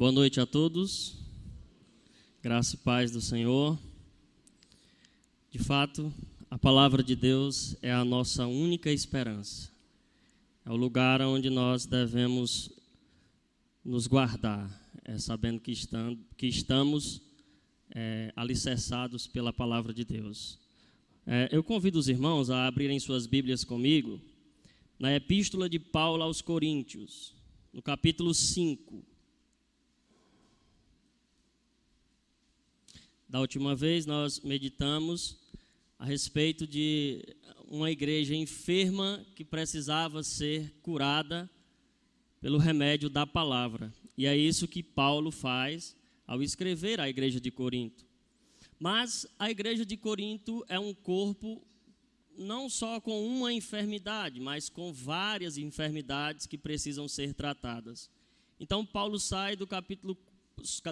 Boa noite a todos. Graça e paz do Senhor. De fato, a palavra de Deus é a nossa única esperança. É o lugar onde nós devemos nos guardar, é sabendo que, estamos, que estamos é, alicerçados pela palavra de Deus. É, eu convido os irmãos a abrirem suas Bíblias comigo na Epístola de Paulo aos Coríntios, no capítulo 5. Da última vez nós meditamos a respeito de uma igreja enferma que precisava ser curada pelo remédio da palavra. E é isso que Paulo faz ao escrever à igreja de Corinto. Mas a igreja de Corinto é um corpo não só com uma enfermidade, mas com várias enfermidades que precisam ser tratadas. Então Paulo sai do capítulo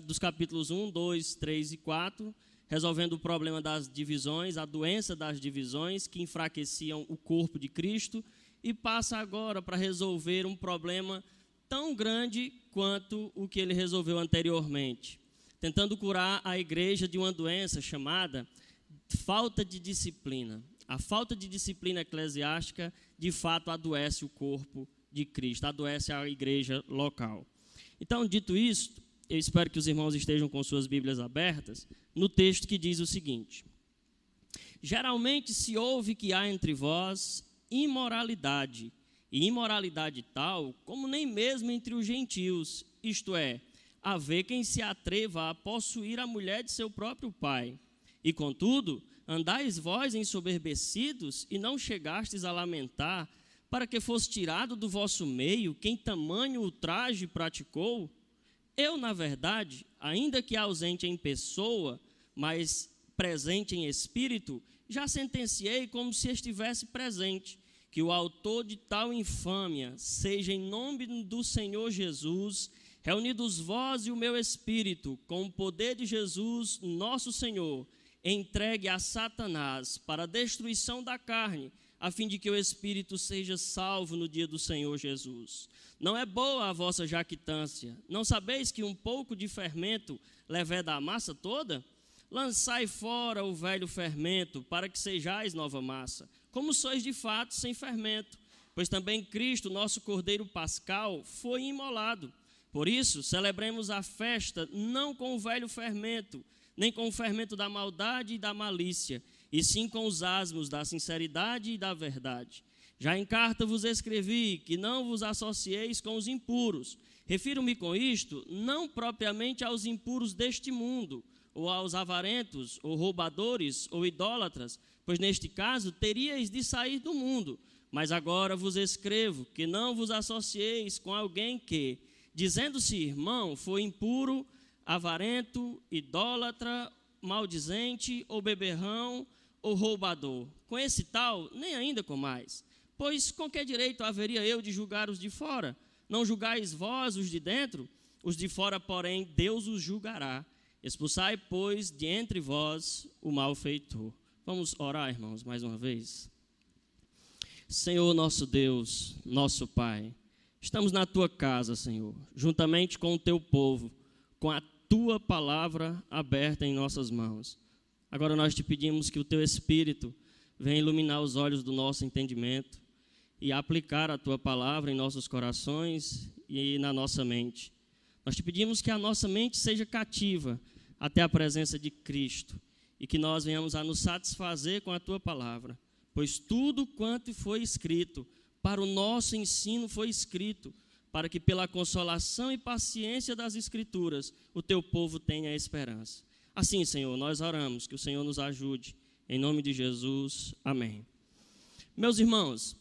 dos capítulos 1, 2, 3 e 4, resolvendo o problema das divisões, a doença das divisões que enfraqueciam o corpo de Cristo, e passa agora para resolver um problema tão grande quanto o que ele resolveu anteriormente, tentando curar a igreja de uma doença chamada falta de disciplina. A falta de disciplina eclesiástica, de fato, adoece o corpo de Cristo, adoece a igreja local. Então, dito isto, eu espero que os irmãos estejam com suas Bíblias abertas, no texto que diz o seguinte: Geralmente se ouve que há entre vós imoralidade, e imoralidade tal como nem mesmo entre os gentios, isto é, haver quem se atreva a possuir a mulher de seu próprio pai. E contudo, andais vós ensoberbecidos e não chegastes a lamentar, para que fosse tirado do vosso meio quem tamanho ultraje praticou? Eu, na verdade, ainda que ausente em pessoa, mas presente em espírito, já sentenciei como se estivesse presente, que o autor de tal infâmia seja em nome do Senhor Jesus, reunidos vós e o meu espírito, com o poder de Jesus, nosso Senhor, entregue a Satanás para a destruição da carne, a fim de que o espírito seja salvo no dia do Senhor Jesus. Não é boa a vossa jactância. Não sabeis que um pouco de fermento leveda a massa toda? Lançai fora o velho fermento, para que sejais nova massa, como sois de fato sem fermento. Pois também Cristo, nosso Cordeiro Pascal, foi imolado. Por isso, celebremos a festa não com o velho fermento, nem com o fermento da maldade e da malícia, e sim com os asmos da sinceridade e da verdade. Já em carta vos escrevi que não vos associeis com os impuros. Refiro-me com isto não propriamente aos impuros deste mundo, ou aos avarentos, ou roubadores, ou idólatras, pois neste caso teríeis de sair do mundo. Mas agora vos escrevo que não vos associeis com alguém que, dizendo-se irmão, foi impuro, avarento, idólatra, maldizente, ou beberrão, ou roubador. Com esse tal, nem ainda com mais Pois com que direito haveria eu de julgar os de fora? Não julgais vós os de dentro? Os de fora, porém, Deus os julgará. Expulsai, pois, de entre vós o malfeitor. Vamos orar, irmãos, mais uma vez. Senhor nosso Deus, nosso Pai, estamos na tua casa, Senhor, juntamente com o teu povo, com a tua palavra aberta em nossas mãos. Agora nós te pedimos que o teu Espírito venha iluminar os olhos do nosso entendimento, e aplicar a tua palavra em nossos corações e na nossa mente. Nós te pedimos que a nossa mente seja cativa até a presença de Cristo e que nós venhamos a nos satisfazer com a tua palavra, pois tudo quanto foi escrito para o nosso ensino foi escrito, para que pela consolação e paciência das Escrituras o teu povo tenha esperança. Assim, Senhor, nós oramos que o Senhor nos ajude. Em nome de Jesus, amém. Meus irmãos,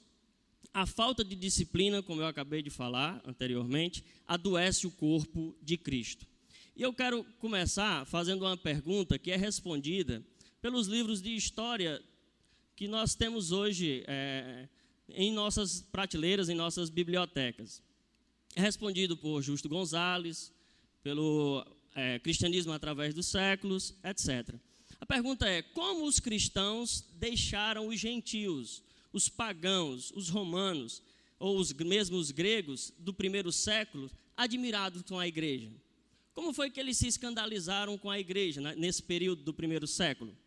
a falta de disciplina, como eu acabei de falar anteriormente, adoece o corpo de Cristo. E eu quero começar fazendo uma pergunta que é respondida pelos livros de história que nós temos hoje é, em nossas prateleiras, em nossas bibliotecas. Respondido por Justo Gonzalez, pelo é, Cristianismo através dos séculos, etc. A pergunta é: como os cristãos deixaram os gentios os pagãos, os romanos, ou os mesmos gregos do primeiro século, admirados com a igreja? Como foi que eles se escandalizaram com a igreja né, nesse período do primeiro século?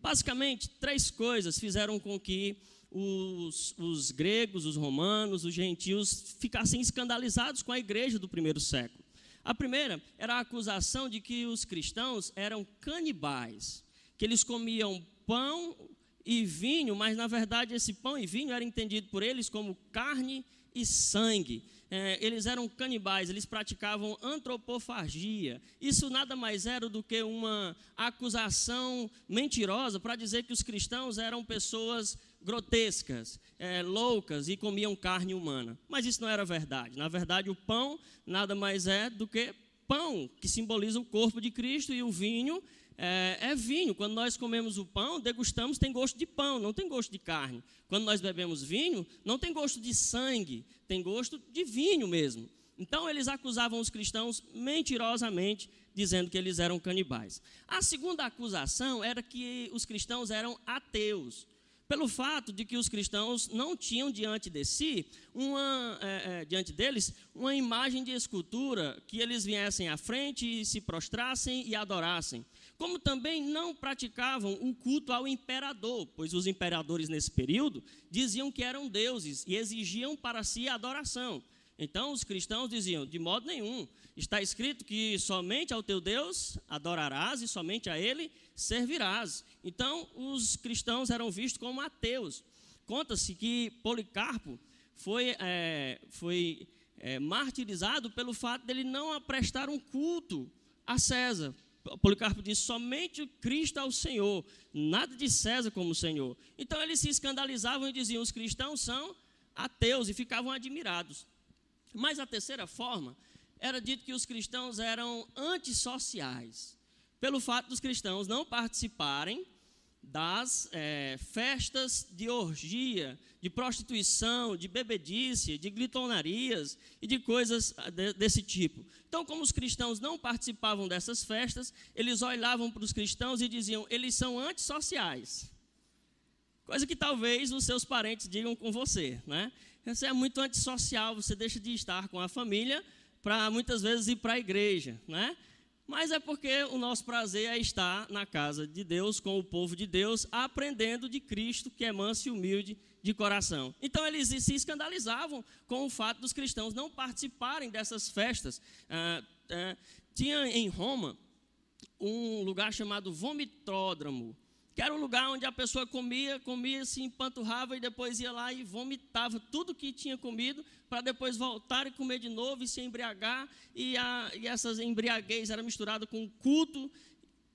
Basicamente, três coisas fizeram com que os, os, gregos, os romanos, os gentios ficassem escandalizados com a igreja do primeiro século. A primeira era a acusação de que os cristãos eram canibais, que eles comiam pão e vinho, mas na verdade esse pão e vinho era entendido por eles como carne e sangue é, eles eram canibais, eles praticavam antropofagia. Isso nada mais era do que uma acusação mentirosa para dizer que os cristãos eram pessoas grotescas, é, loucas e comiam carne humana. Mas isso não era verdade. Na verdade, o pão nada mais é do que pão, que simboliza o corpo de Cristo, e o vinho é, é, vinho. Quando nós comemos o pão, degustamos, tem gosto de pão, não tem gosto de carne. Quando nós bebemos vinho, não tem gosto de sangue, tem gosto de vinho mesmo. Então eles acusavam os cristãos mentirosamente, dizendo que eles eram canibais. A segunda acusação era que os cristãos eram ateus pelo fato de que os cristãos não tinham diante de si, uma, é, é, diante deles, uma imagem de escultura que eles viessem à frente e se prostrassem e adorassem. Como também não praticavam o culto ao imperador, pois os imperadores nesse período diziam que eram deuses e exigiam para si adoração. Então os cristãos diziam: de modo nenhum, está escrito que somente ao teu Deus adorarás e somente a ele servirás. Então, os cristãos eram vistos como ateus. Conta-se que Policarpo foi, é, foi é, martirizado pelo fato dele não prestar um culto a César. Policarpo disse: somente Cristo ao Senhor, nada de César como Senhor. Então eles se escandalizavam e diziam: os cristãos são ateus e ficavam admirados. Mas a terceira forma era dito que os cristãos eram antissociais pelo fato dos cristãos não participarem das é, festas de orgia, de prostituição, de bebedice, de glitonarias e de coisas ah, de, desse tipo. Então, como os cristãos não participavam dessas festas, eles olhavam para os cristãos e diziam: eles são antissociais. Coisa que talvez os seus parentes digam com você, né? Você é muito antissocial, você deixa de estar com a família para muitas vezes ir para a igreja, né? Mas é porque o nosso prazer é estar na casa de Deus, com o povo de Deus, aprendendo de Cristo, que é manso e humilde de coração. Então eles se escandalizavam com o fato dos cristãos não participarem dessas festas. Ah, ah, tinha em Roma um lugar chamado vomitódromo, que era um lugar onde a pessoa comia, comia, se empanturrava e depois ia lá e vomitava tudo que tinha comido, para depois voltar e comer de novo e se embriagar, e, a, e essas embriaguez era misturada com culto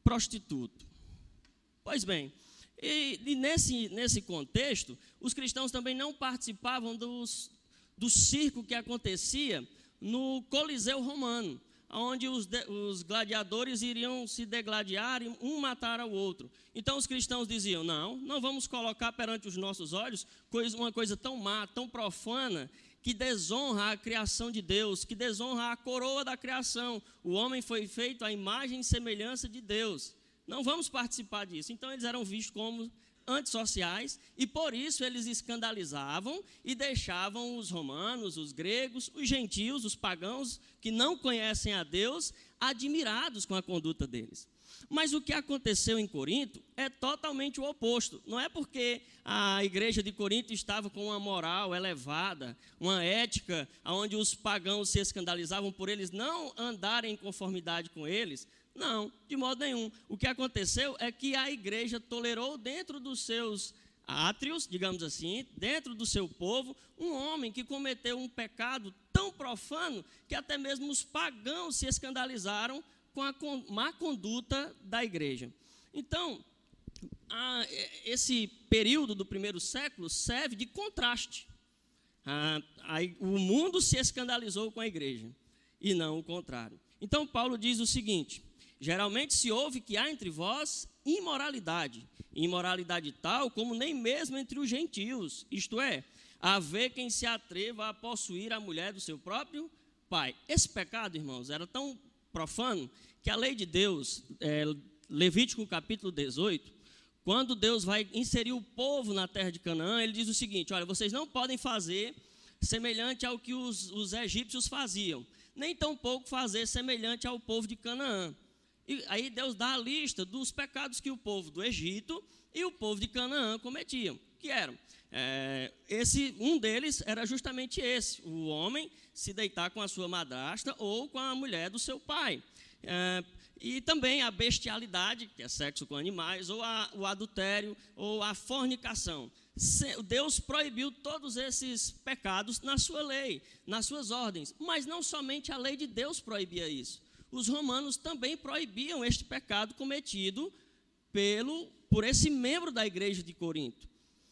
prostituto. Pois bem, e, e, nesse, nesse contexto, os cristãos também não participavam dos, do circo que acontecia no Coliseu Romano onde os, os, gladiadores iriam se degladiar e um matar ao outro. Então os cristãos diziam: não, não vamos colocar perante os nossos olhos coisa, uma coisa tão má, tão profana, que desonra a criação de Deus, que desonra a coroa da criação. O homem foi feito à imagem e semelhança de Deus. Não vamos participar disso. Então eles eram vistos como antissociais e por isso eles escandalizavam e deixavam os romanos, os gregos, os gentios, os pagãos que não conhecem a Deus admirados com a conduta deles. Mas o que aconteceu em Corinto é totalmente o oposto. Não é porque a igreja de Corinto estava com uma moral elevada, uma ética onde os pagãos se escandalizavam por eles não andarem em conformidade com eles, não, de modo nenhum. O que aconteceu é que a igreja tolerou dentro dos seus átrios, digamos assim, dentro do seu povo, um homem que cometeu um pecado tão profano que até mesmo os pagãos se escandalizaram com a má conduta da igreja. Então, a, esse período do primeiro século serve de contraste. A, a, o mundo se escandalizou com a igreja e não o contrário. Então, Paulo diz o seguinte: Geralmente se ouve que há entre vós imoralidade, imoralidade tal como nem mesmo entre os gentios, isto é, haver quem se atreva a possuir a mulher do seu próprio pai. Esse pecado, irmãos, era tão profano que a lei de Deus, é, Levítico capítulo 18, quando Deus vai inserir o povo na terra de Canaã, ele diz o seguinte: olha, vocês não podem fazer semelhante ao que os, os egípcios faziam nem tampouco fazer semelhante ao povo de Canaã. E aí Deus dá a lista dos pecados que o povo do Egito e o povo de Canaã cometiam, que eram é, esse um deles era justamente esse: o homem se deitar com a sua madrasta ou com a mulher do seu pai. É, e também a bestialidade, que é sexo com animais, ou a, o adultério, ou a fornicação. Deus proibiu todos esses pecados na sua lei, nas suas ordens. Mas não somente a lei de Deus proibia isso os romanos também proibiam este pecado cometido pelo, por esse membro da igreja de Corinto.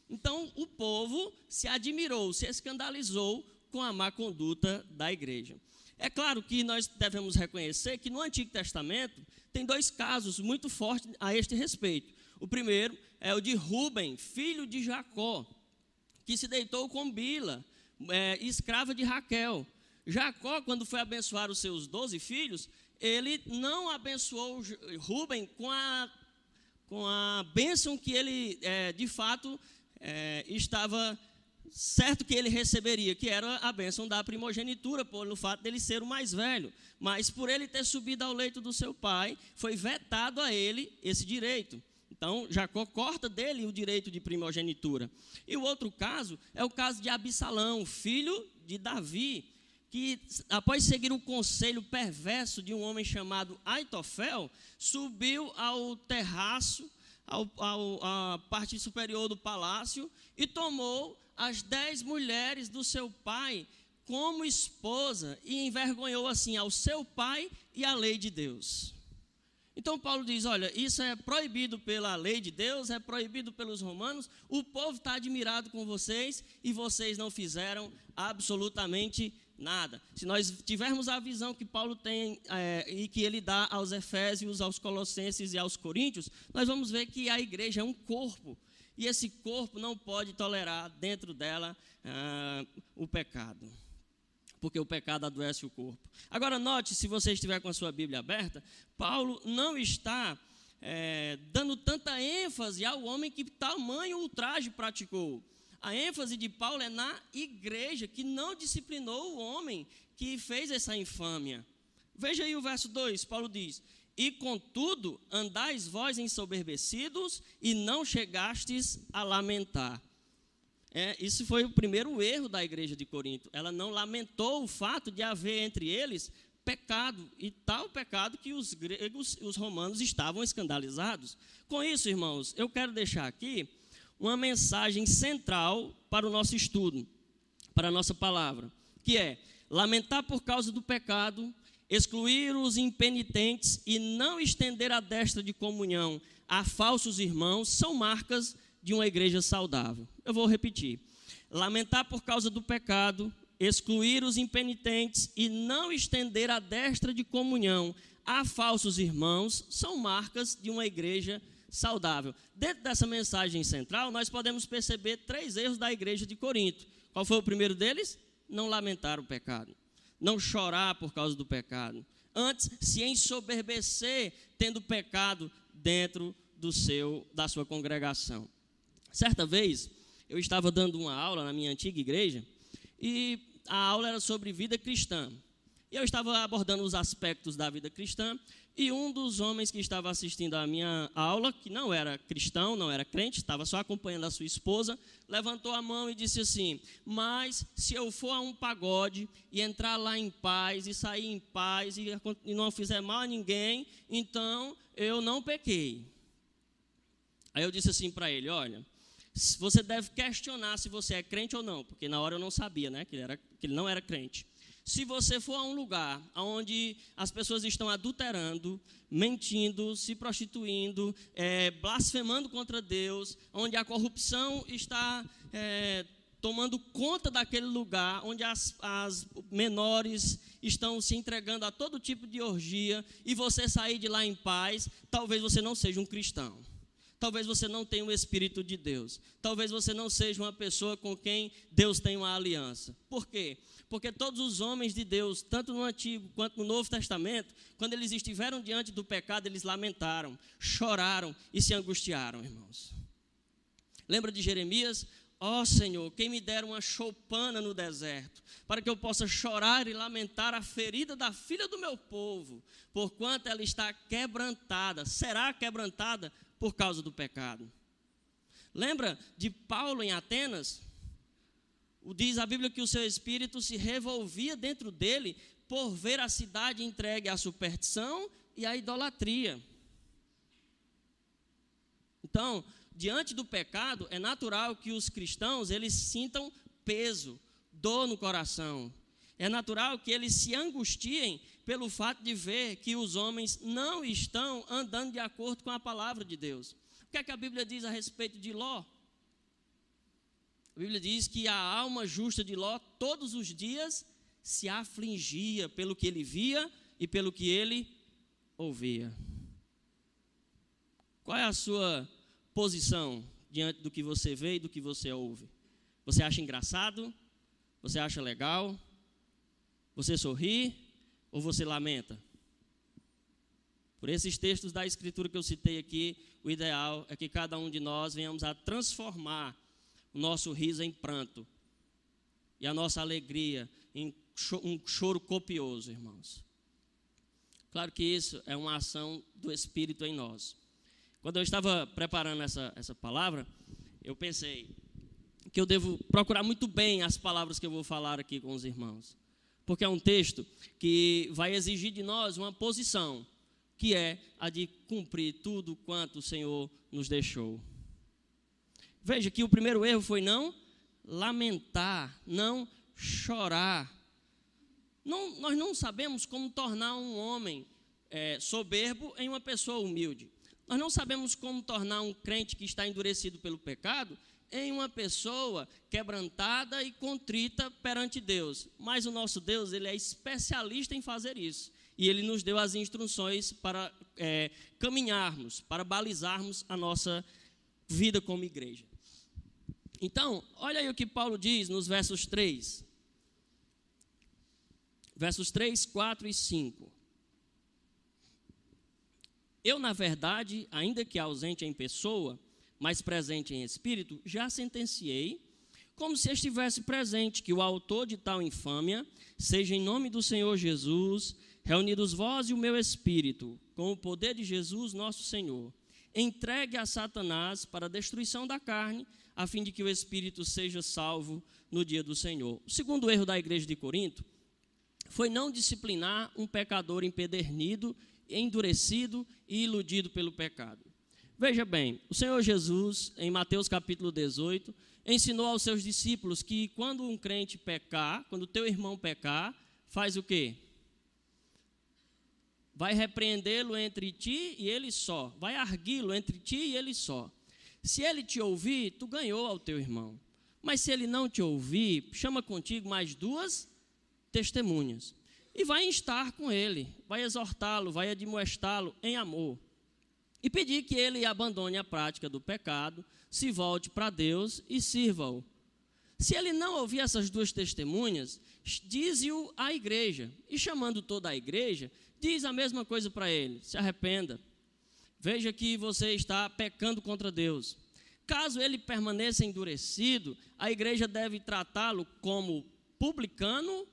Então, o povo se admirou, se escandalizou com a má conduta da igreja. É claro que nós devemos reconhecer que no Antigo Testamento tem dois casos muito fortes a este respeito. O primeiro é o de Ruben, filho de Jacó, que se deitou com Bila, é, escrava de Raquel. Jacó, quando foi abençoar os seus doze filhos, ele não abençoou Rubem com a, com a bênção que ele, é, de fato, é, estava certo que ele receberia, que era a bênção da primogenitura, pelo fato dele ser o mais velho. Mas por ele ter subido ao leito do seu pai, foi vetado a ele esse direito. Então, Jacó corta dele o direito de primogenitura. E o outro caso é o caso de Absalão, filho de Davi, que, após seguir o conselho perverso de um homem chamado Aitofel, subiu ao terraço, ao, ao, à parte superior do palácio, e tomou as dez mulheres do seu pai como esposa e envergonhou assim ao seu pai e a lei de Deus. Então Paulo diz: olha, isso é proibido pela lei de Deus, é proibido pelos romanos, o povo está admirado com vocês e vocês não fizeram absolutamente Nada. Se nós tivermos a visão que Paulo tem é, e que ele dá aos Efésios, aos Colossenses e aos Coríntios, nós vamos ver que a igreja é um corpo. E esse corpo não pode tolerar dentro dela ah, o pecado. Porque o pecado adoece o corpo. Agora, note, se você estiver com a sua Bíblia aberta, Paulo não está é, dando tanta ênfase ao homem que tamanho ultraje praticou. A ênfase de Paulo é na igreja que não disciplinou o homem que fez essa infâmia. Veja aí o verso 2, Paulo diz: E contudo andais vós ensoberbecidos e não chegastes a lamentar. É, isso foi o primeiro erro da igreja de Corinto. Ela não lamentou o fato de haver entre eles pecado, e tal pecado que os gregos, os romanos estavam escandalizados. Com isso, irmãos, eu quero deixar aqui uma mensagem central para o nosso estudo, para a nossa palavra, que é lamentar por causa do pecado, excluir os impenitentes e não estender a destra de comunhão a falsos irmãos são marcas de uma igreja saudável. Eu vou repetir. Lamentar por causa do pecado, excluir os impenitentes e não estender a destra de comunhão a falsos irmãos são marcas de uma igreja saudável saudável. Dentro dessa mensagem central, nós podemos perceber três erros da igreja de Corinto. Qual foi o primeiro deles? Não lamentar o pecado, não chorar por causa do pecado. Antes, se ensoberbecer tendo pecado dentro do seu da sua congregação. Certa vez, eu estava dando uma aula na minha antiga igreja e a aula era sobre vida cristã. E eu estava abordando os aspectos da vida cristã e um dos homens que estava assistindo à minha aula, que não era cristão, não era crente, estava só acompanhando a sua esposa, levantou a mão e disse assim: Mas se eu for a um pagode e entrar lá em paz e sair em paz e, não fizer mal a ninguém, então eu não pequei. Aí eu disse assim para ele: Olha, você deve questionar se você é crente ou não, porque na hora eu não sabia, né, que ele, era, que ele não era crente. Se você for a um lugar onde as pessoas estão adulterando, mentindo, se prostituindo, é, blasfemando contra Deus, onde a corrupção está é, tomando conta daquele lugar, onde as, as menores estão se entregando a todo tipo de orgia, e você sair de lá em paz, talvez você não seja um cristão. Talvez você não tenha o Espírito de Deus. Talvez você não seja uma pessoa com quem Deus tem uma aliança. Por quê? Porque todos os homens de Deus, tanto no Antigo quanto no Novo Testamento, quando eles estiveram diante do pecado, eles lamentaram, choraram e se angustiaram, irmãos. Lembra de Jeremias? Ó oh, Senhor, quem me der uma choupana no deserto, para que eu possa chorar e lamentar a ferida da filha do meu povo, porquanto ela está quebrantada, será quebrantada por causa do pecado. Lembra de Paulo em Atenas? Diz a Bíblia que o seu espírito se revolvia dentro dele por ver a cidade entregue à superstição e à idolatria. Então, diante do pecado, é natural que os cristãos eles sintam peso, dor no coração. É natural que eles se angustiem pelo fato de ver que os homens não estão andando de acordo com a palavra de Deus. O que é que a Bíblia diz a respeito de Ló? A Bíblia diz que a alma justa de Ló todos os dias se afligia pelo que ele via e pelo que ele ouvia. Qual é a sua posição diante do que você vê e do que você ouve? Você acha engraçado? Você acha legal? Você sorri ou você lamenta? Por esses textos da Escritura que eu citei aqui, o ideal é que cada um de nós venhamos a transformar o nosso riso em pranto e a nossa alegria em um choro copioso, irmãos. Claro que isso é uma ação do Espírito em nós. Quando eu estava preparando essa, essa palavra, eu pensei que eu devo procurar muito bem as palavras que eu vou falar aqui com os irmãos. Porque é um texto que vai exigir de nós uma posição, que é a de cumprir tudo quanto o Senhor nos deixou. Veja que o primeiro erro foi não lamentar, não chorar. Não, nós não sabemos como tornar um homem é, soberbo em uma pessoa humilde. Nós não sabemos como tornar um crente que está endurecido pelo pecado em uma pessoa quebrantada e contrita perante Deus. Mas o nosso Deus, ele é especialista em fazer isso. E ele nos deu as instruções para é, caminharmos, para balizarmos a nossa vida como igreja. Então, olha aí o que Paulo diz nos versos 3. Versos 3, 4 e 5. Eu, na verdade, ainda que ausente em pessoa, mas presente em espírito, já sentenciei, como se estivesse presente, que o autor de tal infâmia seja em nome do Senhor Jesus, reunidos vós e o meu espírito, com o poder de Jesus nosso Senhor, entregue a Satanás para a destruição da carne, a fim de que o espírito seja salvo no dia do Senhor. O segundo erro da igreja de Corinto foi não disciplinar um pecador empedernido endurecido e iludido pelo pecado. Veja bem, o Senhor Jesus, em Mateus capítulo 18, ensinou aos seus discípulos que quando um crente pecar, quando teu irmão pecar, faz o quê? Vai repreendê-lo entre ti e ele só, vai arguí-lo entre ti e ele só. Se ele te ouvir, tu ganhou ao teu irmão. Mas se ele não te ouvir, chama contigo mais duas testemunhas e vai instar com ele, vai exortá-lo, vai admoestá-lo em amor. E pedir que ele abandone a prática do pecado, se volte para Deus e sirva-o. Se ele não ouvir essas duas testemunhas, dize-o à igreja. E chamando toda a igreja, diz a mesma coisa para ele: se arrependa. Veja que você está pecando contra Deus. Caso ele permaneça endurecido, a igreja deve tratá-lo como publicano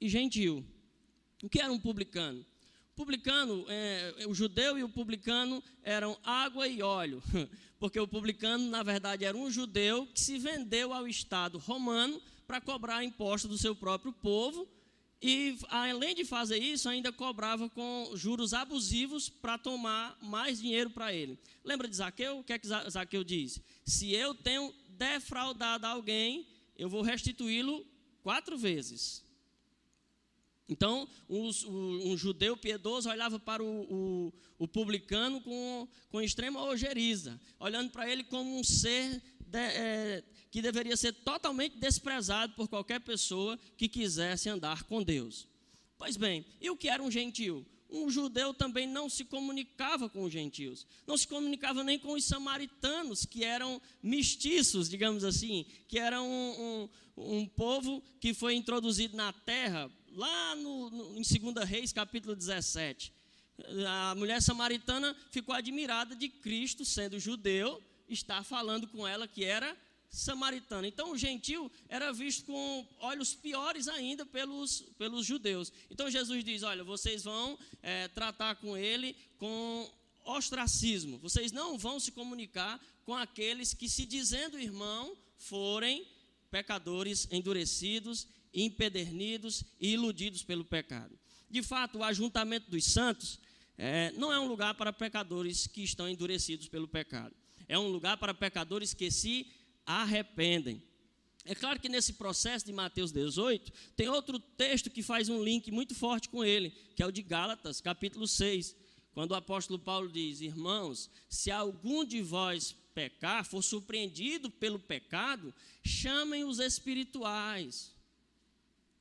e gentil. O que era um publicano? Publicano, é, o judeu e o publicano eram água e óleo, porque o publicano, na verdade, era um judeu que se vendeu ao Estado romano para cobrar imposto do seu próprio povo e, além de fazer isso, ainda cobrava com juros abusivos para tomar mais dinheiro para ele. Lembra de Zaqueu? O que é que Zaqueu diz? Se eu tenho defraudado alguém, eu vou restituí-lo quatro vezes. Então, um, judeu piedoso olhava para o, o, o publicano com, com extrema ojeriza, olhando para ele como um ser de, é, que deveria ser totalmente desprezado por qualquer pessoa que quisesse andar com Deus. Pois bem, e o que era um gentil? Um judeu também não se comunicava com os gentios, não se comunicava nem com os samaritanos, que eram mestiços, digamos assim, que eram um, um, um povo que foi introduzido na terra lá no, no, em 2 Reis, capítulo 17. A mulher samaritana ficou admirada de Cristo, sendo judeu, estar falando com ela que era samaritano. Então o gentil era visto com olhos piores ainda pelos, pelos judeus. Então Jesus diz: Olha, vocês vão é, tratar com ele com ostracismo, vocês não vão se comunicar com aqueles que, se dizendo irmão, forem pecadores endurecidos, empedernidos e iludidos pelo pecado. De fato, o ajuntamento dos santos é, não é um lugar para pecadores que estão endurecidos pelo pecado. É um lugar para pecadores que se arrependem. É claro que nesse processo de Mateus 18, tem outro texto que faz um link muito forte com ele, que é o de Gálatas, capítulo 6, quando o apóstolo Paulo diz: Irmãos, se algum de vós pecar, for surpreendido pelo pecado, chamem os espirituais.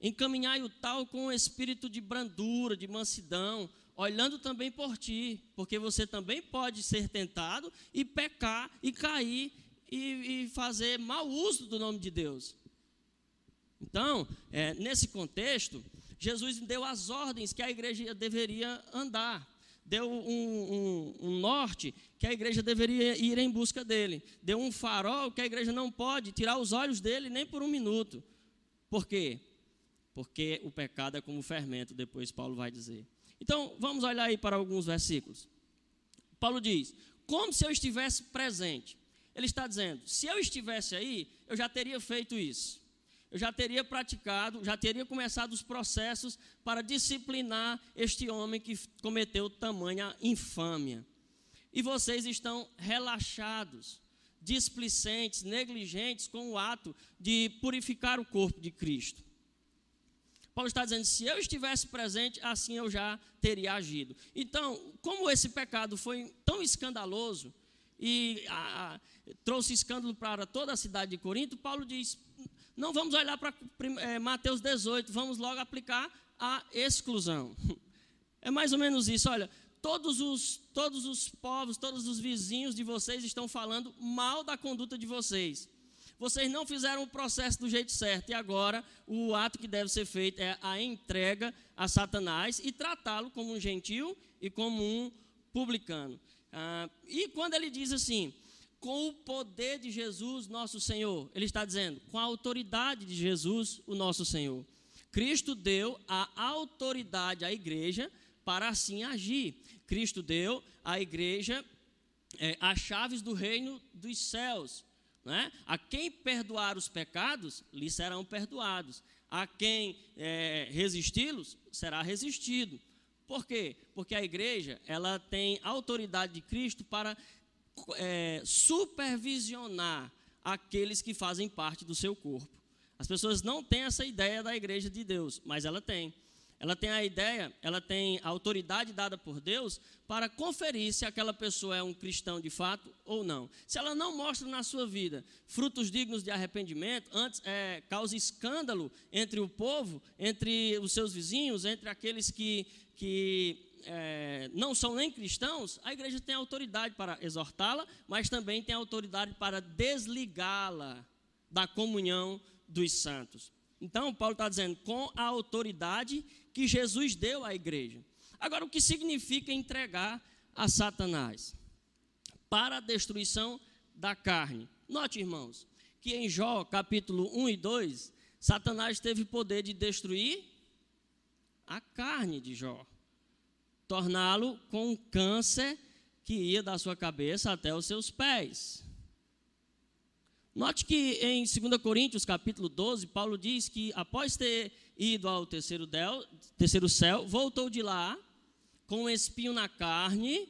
Encaminhai o tal com um espírito de brandura, de mansidão, olhando também por ti, porque você também pode ser tentado e pecar e cair e, e fazer mau uso do nome de Deus. Então, é, nesse contexto, Jesus deu as ordens que a igreja deveria andar, deu um, um, um, norte que a igreja deveria ir em busca dele, deu um farol que a igreja não pode tirar os olhos dele nem por um minuto. Por quê? Porque o pecado é como fermento, depois Paulo vai dizer. Então, vamos olhar aí para alguns versículos. Paulo diz: Como se eu estivesse presente. Ele está dizendo: se eu estivesse aí, eu já teria feito isso. Eu já teria praticado, já teria começado os processos para disciplinar este homem que cometeu tamanha infâmia. E vocês estão relaxados, displicentes, negligentes com o ato de purificar o corpo de Cristo. Paulo está dizendo: se eu estivesse presente, assim eu já teria agido. Então, como esse pecado foi tão escandaloso e a, a, trouxe escândalo para toda a cidade de Corinto, Paulo diz: não vamos olhar para é, Mateus 18, vamos logo aplicar a exclusão. É mais ou menos isso. Olha, todos os, todos os povos, todos os vizinhos de vocês estão falando mal da conduta de vocês vocês não fizeram o processo do jeito certo, e agora o ato que deve ser feito é a entrega a Satanás e tratá-lo como um gentil e como um publicano. Ah, e quando ele diz assim, com o poder de Jesus, nosso Senhor, ele está dizendo, com a autoridade de Jesus, o nosso Senhor. Cristo deu a autoridade à igreja para assim agir. Cristo deu à igreja é, as chaves do reino dos céus. Né? A quem perdoar os pecados, lhe serão perdoados. A quem é, resisti-los, será resistido. Por quê? Porque a igreja ela tem autoridade de Cristo para é, supervisionar aqueles que fazem parte do seu corpo. As pessoas não têm essa ideia da igreja de Deus, mas ela tem. Ela tem a ideia, ela tem a autoridade dada por Deus para conferir se aquela pessoa é um cristão de fato ou não. Se ela não mostra na sua vida frutos dignos de arrependimento, antes é, causa escândalo entre o povo, entre os seus vizinhos, entre aqueles que, que é, não são nem cristãos, a igreja tem autoridade para exortá-la, mas também tem autoridade para desligá-la da comunhão dos santos. Então, Paulo está dizendo, com a autoridade que Jesus deu à igreja. Agora, o que significa entregar a Satanás? Para a destruição da carne. Note, irmãos, que em Jó, capítulo 1 e 2, Satanás teve poder de destruir a carne de Jó, torná-lo com um câncer que ia da sua cabeça até os seus pés. Note que em 2 Coríntios, capítulo 12, Paulo diz que após ter ido ao terceiro, del, terceiro céu, voltou de lá com um espinho na carne,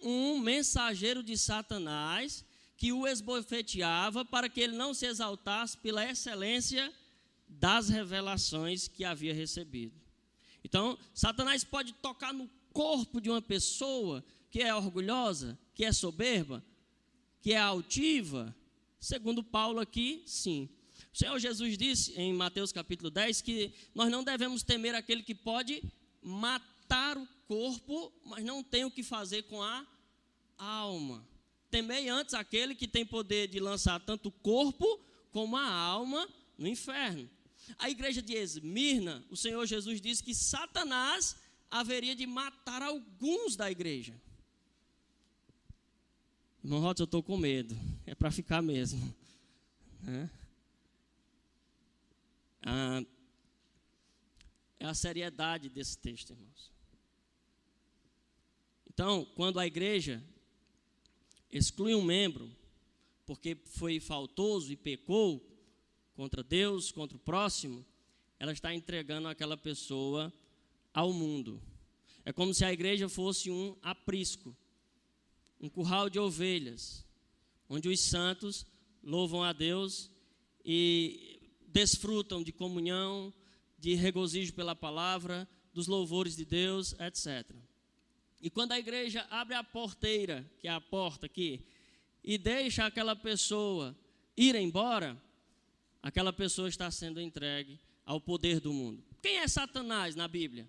um mensageiro de Satanás que o esbofeteava para que ele não se exaltasse pela excelência das revelações que havia recebido. Então, Satanás pode tocar no corpo de uma pessoa que é orgulhosa, que é soberba, que é altiva, Segundo Paulo aqui, sim. O Senhor Jesus disse em Mateus capítulo 10 que nós não devemos temer aquele que pode matar o corpo, mas não tem o que fazer com a alma. Temei antes aquele que tem poder de lançar tanto o corpo como a alma no inferno. A igreja de Esmirna, o Senhor Jesus disse que Satanás haveria de matar alguns da igreja. Irmão Rotos, eu estou com medo. É para ficar mesmo. Né? Ah, é a seriedade desse texto, irmãos. Então, quando a igreja exclui um membro porque foi faltoso e pecou contra Deus, contra o próximo, ela está entregando aquela pessoa ao mundo. É como se a igreja fosse um aprisco, um curral de ovelhas, onde os santos louvam a Deus e desfrutam de comunhão, de regozijo pela palavra, dos louvores de Deus, etc. E quando a igreja abre a porteira, que é a porta aqui, e deixa aquela pessoa ir embora, aquela pessoa está sendo entregue ao poder do mundo. Quem é Satanás na Bíblia?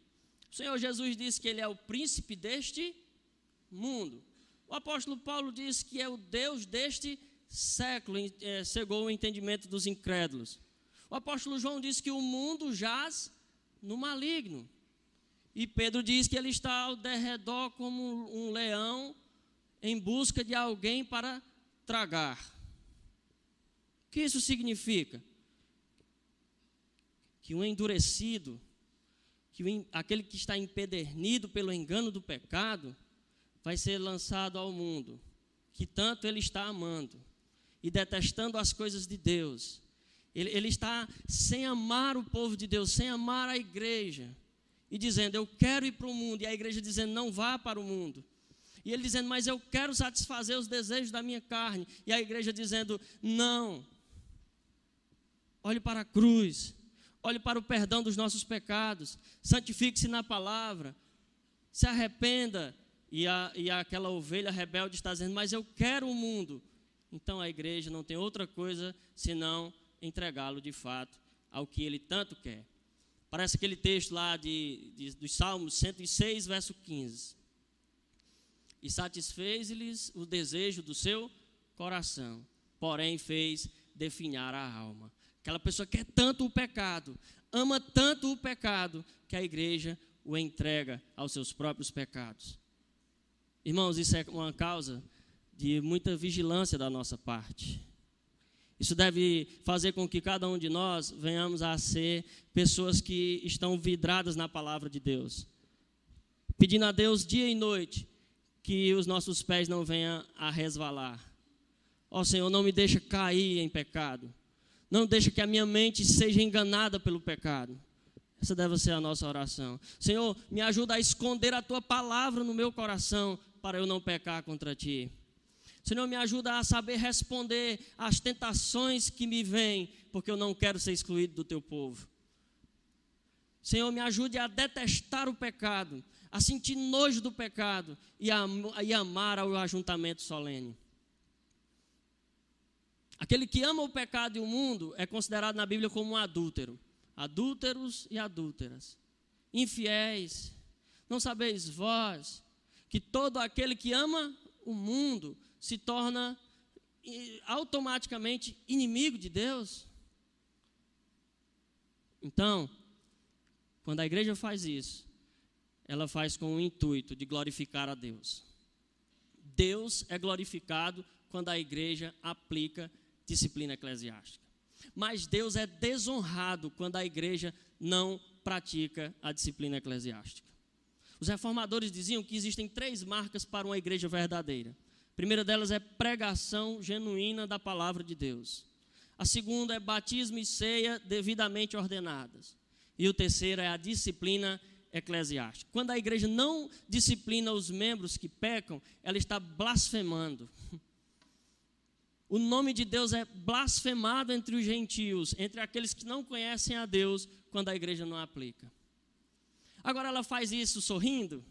O Senhor Jesus disse que ele é o príncipe deste mundo. O apóstolo Paulo diz que é o Deus deste século, é, cegou o entendimento dos incrédulos. O apóstolo João diz que o mundo jaz no maligno. E Pedro diz que ele está ao derredor como um leão em busca de alguém para tragar. O que isso significa? Que o endurecido que aquele que está empedernido pelo engano do pecado vai ser lançado ao mundo, que tanto ele está amando e detestando as coisas de Deus. Ele, ele está sem amar o povo de Deus, sem amar a igreja, e dizendo: Eu quero ir para o mundo, e a igreja dizendo: Não vá para o mundo. E ele dizendo: Mas eu quero satisfazer os desejos da minha carne, e a igreja dizendo: Não. Olhe para a cruz, olhe para o perdão dos nossos pecados, santifique-se na palavra, se arrependa. E, a, e aquela ovelha rebelde está dizendo: Mas eu quero o mundo. Então a igreja não tem outra coisa senão entregá-lo de fato ao que ele tanto quer. Parece aquele texto lá de, de, dos Salmos 106, verso 15. E satisfez-lhes o desejo do seu coração, porém fez definhar a alma. Aquela pessoa quer tanto o pecado, ama tanto o pecado, que a igreja o entrega aos seus próprios pecados. Irmãos, isso é uma causa de muita vigilância da nossa parte. Isso deve fazer com que cada um de nós venhamos a ser pessoas que estão vidradas na palavra de Deus, pedindo a Deus dia e noite que os nossos pés não venham a resvalar. Ó oh, Senhor, não me deixa cair em pecado. Não deixa que a minha mente seja enganada pelo pecado. Essa deve ser a nossa oração. Senhor, me ajuda a esconder a tua palavra no meu coração para eu não pecar contra ti. Senhor, me ajuda a saber responder às tentações que me vêm, porque eu não quero ser excluído do teu povo. Senhor, me ajude a detestar o pecado, a sentir nojo do pecado e a, e amar ao ajuntamento solene. Aquele que ama o pecado e o mundo é considerado na Bíblia como um adúltero. Adúlteros e adúlteras. Infiéis. Não sabeis vós que todo aquele que ama o mundo se torna automaticamente inimigo de Deus? Então, quando a igreja faz isso, ela faz com o intuito de glorificar a Deus. Deus é glorificado quando a igreja aplica disciplina eclesiástica. Mas Deus é desonrado quando a igreja não pratica a disciplina eclesiástica. Os reformadores diziam que existem três marcas para uma igreja verdadeira. A primeira delas é pregação genuína da palavra de Deus. A segunda é batismo e ceia devidamente ordenadas. E o terceiro é a disciplina eclesiástica. Quando a igreja não disciplina os membros que pecam, ela está blasfemando. O nome de Deus é blasfemado entre os gentios, entre aqueles que não conhecem a Deus, quando a igreja não aplica. Agora ela faz isso sorrindo?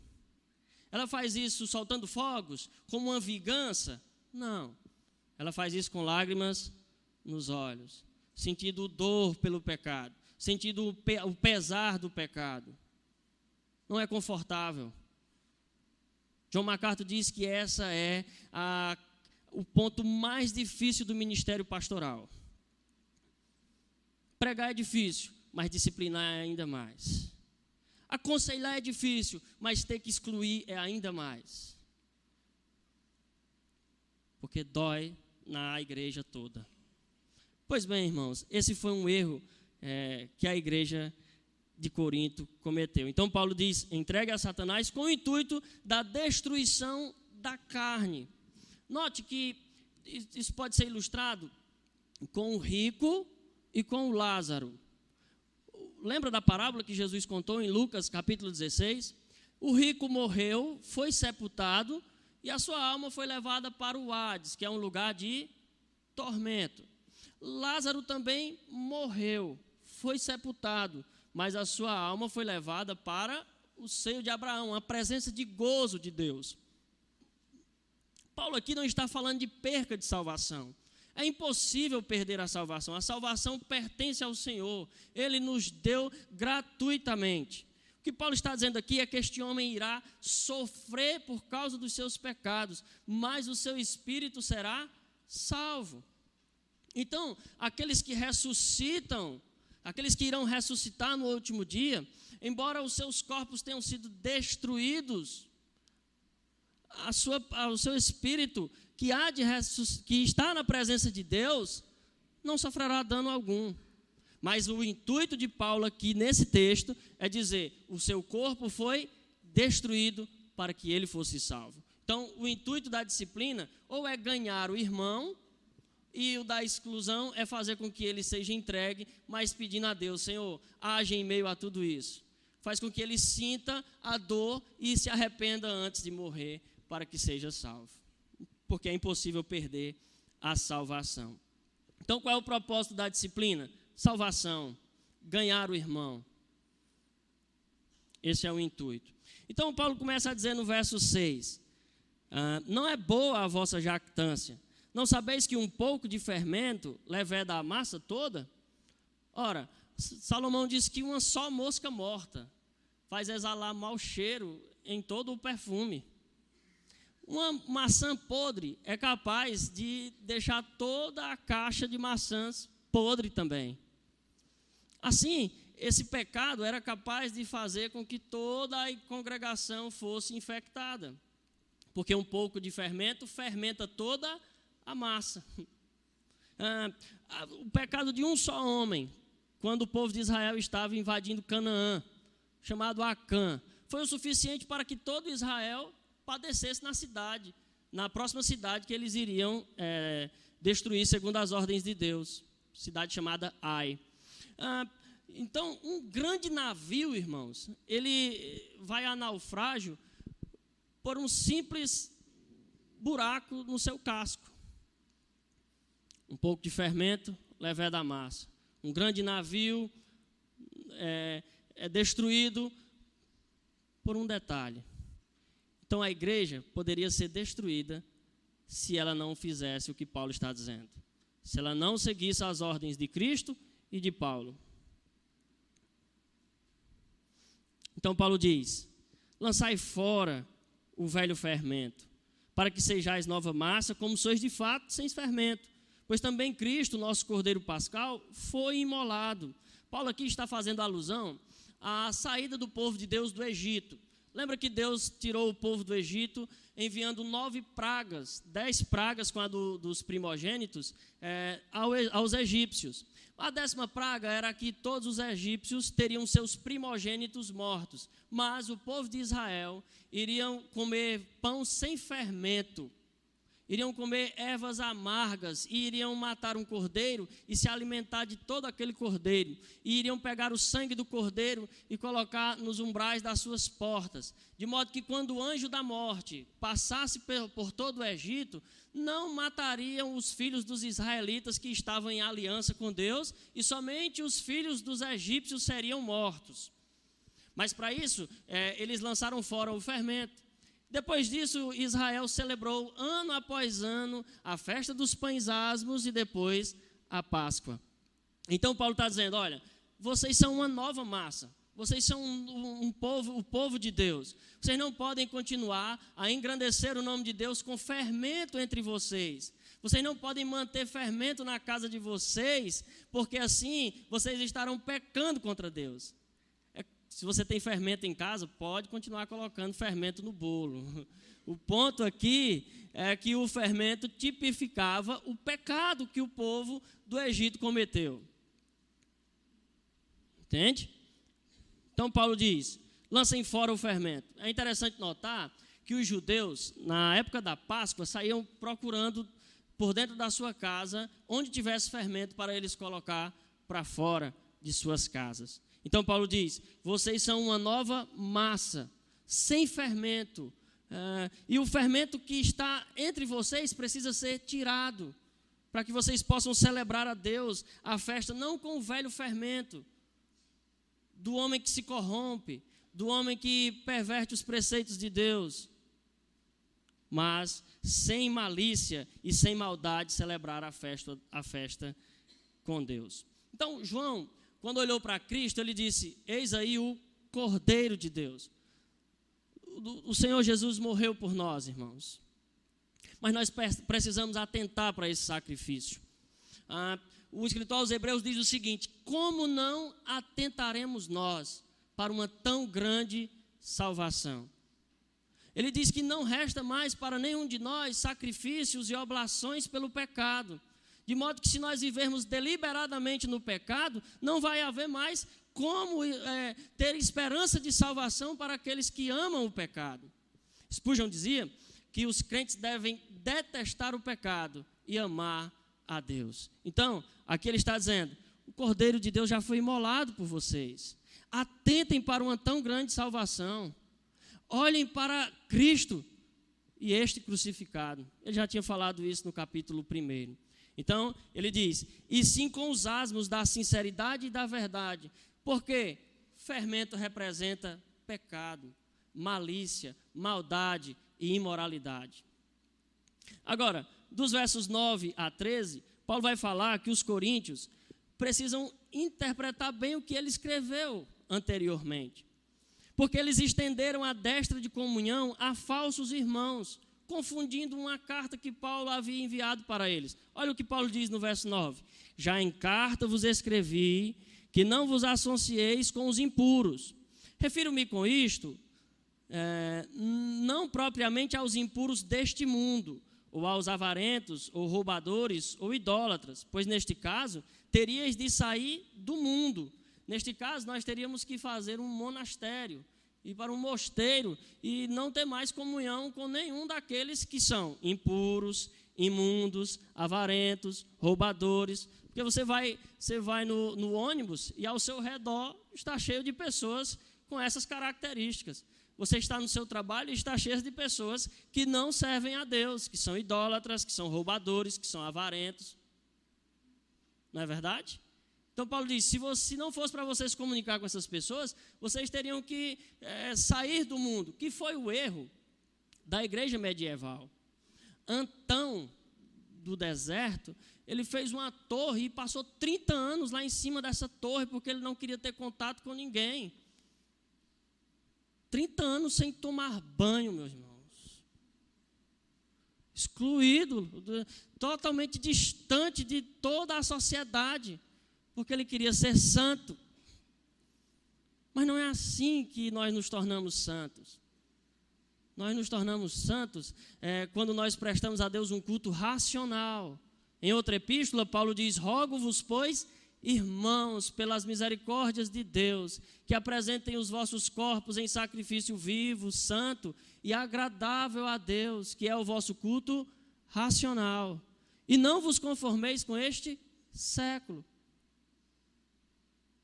Ela faz isso soltando fogos, como uma vingança? Não. Ela faz isso com lágrimas nos olhos, sentindo dor pelo pecado, sentindo o pesar do pecado. Não é confortável. John MacArthur diz que essa é a o ponto mais difícil do ministério pastoral. Pregar é difícil, mas disciplinar é ainda mais. Aconselhar é difícil, mas ter que excluir é ainda mais. Porque dói na igreja toda. Pois bem, irmãos, esse foi um erro é, que a igreja de Corinto cometeu. Então, Paulo diz: entregue a Satanás com o intuito da destruição da carne. Note que isso pode ser ilustrado com o rico e com o Lázaro. Lembra da parábola que Jesus contou em Lucas capítulo 16? O rico morreu, foi sepultado e a sua alma foi levada para o Hades, que é um lugar de tormento. Lázaro também morreu, foi sepultado, mas a sua alma foi levada para o seio de Abraão, a presença de gozo de Deus. Paulo aqui não está falando de perca de salvação. É impossível perder a salvação. A salvação pertence ao Senhor. Ele nos deu gratuitamente. O que Paulo está dizendo aqui é que este homem irá sofrer por causa dos seus pecados, mas o seu espírito será salvo. Então, aqueles que ressuscitam, aqueles que irão ressuscitar no último dia, embora os seus corpos tenham sido destruídos, a sua, o seu espírito que, há de que está na presença de Deus não sofrerá dano algum. Mas o intuito de Paulo aqui nesse texto é dizer: o seu corpo foi destruído para que ele fosse salvo. Então, o intuito da disciplina ou é ganhar o irmão, e o da exclusão é fazer com que ele seja entregue, mas pedindo a Deus: Senhor, age em meio a tudo isso. Faz com que ele sinta a dor e se arrependa antes de morrer, para que seja salvo. Porque é impossível perder a salvação. Então, qual é o propósito da disciplina? salvação, ganhar o irmão. Esse é o intuito. Então, Paulo começa a dizer no verso 6: ah, Não é boa a vossa jactância. Não sabeis que um pouco de fermento leveda a massa toda? Ora, Salomão diz que uma só mosca morta faz exalar mau cheiro em todo o perfume. Uma maçã podre é capaz de deixar toda a caixa de maçãs podre também. Assim, esse pecado era capaz de fazer com que toda a congregação fosse infectada. Porque um pouco de fermento fermenta toda a massa. Ah, o pecado de um só homem, quando o povo de Israel estava invadindo Canaã, chamado Acã, foi o suficiente para que todo Israel padecesse na cidade, na próxima cidade que eles iriam é, destruir segundo as ordens de Deus, cidade chamada Ai. Ah, então, um grande navio, irmãos, ele vai a naufrágio por um simples buraco no seu casco. Um pouco de fermento leva da massa. Um grande navio é, é destruído por um detalhe. Então a igreja poderia ser destruída se ela não fizesse o que Paulo está dizendo. Se ela não seguisse as ordens de Cristo e de Paulo. Então Paulo diz: lançai fora o velho fermento, para que sejais nova massa, como sois de fato, sem fermento. Pois também Cristo, nosso Cordeiro Pascal, foi imolado. Paulo aqui está fazendo alusão à saída do povo de Deus do Egito. Lembra que Deus tirou o povo do Egito enviando nove pragas, dez pragas com a do, dos primogênitos é, aos egípcios. A décima praga era que todos os egípcios teriam seus primogênitos mortos, mas o povo de Israel iriam comer pão sem fermento, iriam comer ervas amargas e iriam matar um cordeiro e se alimentar de todo aquele cordeiro. E iriam pegar o sangue do cordeiro e colocar nos umbrais das suas portas, de modo que quando o anjo da morte passasse por todo o Egito, não matariam os filhos dos israelitas que estavam em aliança com Deus, e somente os filhos dos egípcios seriam mortos. Mas para isso, é, eles lançaram fora o fermento. Depois disso, Israel celebrou ano após ano a festa dos pães asmos e depois a Páscoa. Então Paulo está dizendo: olha, vocês são uma nova massa. Vocês são um, um, povo, o povo de Deus. Vocês não podem continuar a engrandecer o nome de Deus com fermento entre vocês. Vocês não podem manter fermento na casa de vocês, porque assim vocês estarão pecando contra Deus. Se você tem fermento em casa, pode continuar colocando fermento no bolo. O ponto aqui é que o fermento tipificava o pecado que o povo do Egito cometeu. Entende? Então Paulo diz: lancem fora o fermento. É interessante notar que os judeus, na época da Páscoa, saíam procurando por dentro da sua casa, onde tivesse fermento, para eles colocar para fora de suas casas. Então Paulo diz: vocês são uma nova massa, sem fermento, Uh, e o fermento que está entre vocês precisa ser tirado, para que vocês possam celebrar a Deus a festa, não com o velho fermento do homem que se corrompe, do homem que perverte os preceitos de Deus, mas sem malícia e sem maldade celebrar a festa, a festa com Deus. Então, João, quando olhou para Cristo, ele disse: Eis aí o Cordeiro de Deus o Senhor Jesus morreu por nós, irmãos. Mas nós precisamos atentar para esse sacrifício. Ah, o escritor aos Hebreus diz o seguinte: Como não atentaremos nós para uma tão grande salvação? Ele diz que não resta mais para nenhum de nós sacrifícios e oblações pelo pecado. De modo que, se nós vivermos deliberadamente no pecado, não vai haver mais como é, ter esperança de salvação para aqueles que amam o pecado. Spurgeon dizia que os crentes devem detestar o pecado e amar a Deus. Então, aqui ele está dizendo: o Cordeiro de Deus já foi imolado por vocês. Atentem para uma tão grande salvação. Olhem para Cristo e este crucificado. Ele já tinha falado isso no capítulo 1. Então, ele diz: e sim com os asmos da sinceridade e da verdade, porque fermento representa pecado, malícia, maldade e imoralidade. Agora, dos versos 9 a 13, Paulo vai falar que os coríntios precisam interpretar bem o que ele escreveu anteriormente. Porque eles estenderam a destra de comunhão a falsos irmãos, confundindo uma carta que Paulo havia enviado para eles. Olha o que Paulo diz no verso 9: Já em carta vos escrevi que não vos associeis com os impuros. Refiro-me com isto, é, não propriamente aos impuros deste mundo, ou aos avarentos, ou roubadores, ou idólatras, pois neste caso teríeis de sair do mundo. Neste caso, nós teríamos que fazer um monastério, ir para um mosteiro e não ter mais comunhão com nenhum daqueles que são impuros, imundos, avarentos, roubadores, porque você vai, você vai no, no ônibus e ao seu redor está cheio de pessoas com essas características. Você está no seu trabalho e está cheio de pessoas que não servem a Deus, que são idólatras, que são roubadores, que são avarentos. Não é verdade? Então Paulo diz: se, você, se não fosse para vocês comunicar com essas pessoas, vocês teriam que é, sair do mundo, que foi o erro da igreja medieval. Antão do deserto, ele fez uma torre e passou 30 anos lá em cima dessa torre, porque ele não queria ter contato com ninguém. 30 anos sem tomar banho, meus irmãos. Excluído, totalmente distante de toda a sociedade, porque ele queria ser santo. Mas não é assim que nós nos tornamos santos. Nós nos tornamos santos é, quando nós prestamos a Deus um culto racional em outra epístola, Paulo diz: Rogo-vos, pois, irmãos, pelas misericórdias de Deus, que apresentem os vossos corpos em sacrifício vivo, santo e agradável a Deus, que é o vosso culto racional. E não vos conformeis com este século.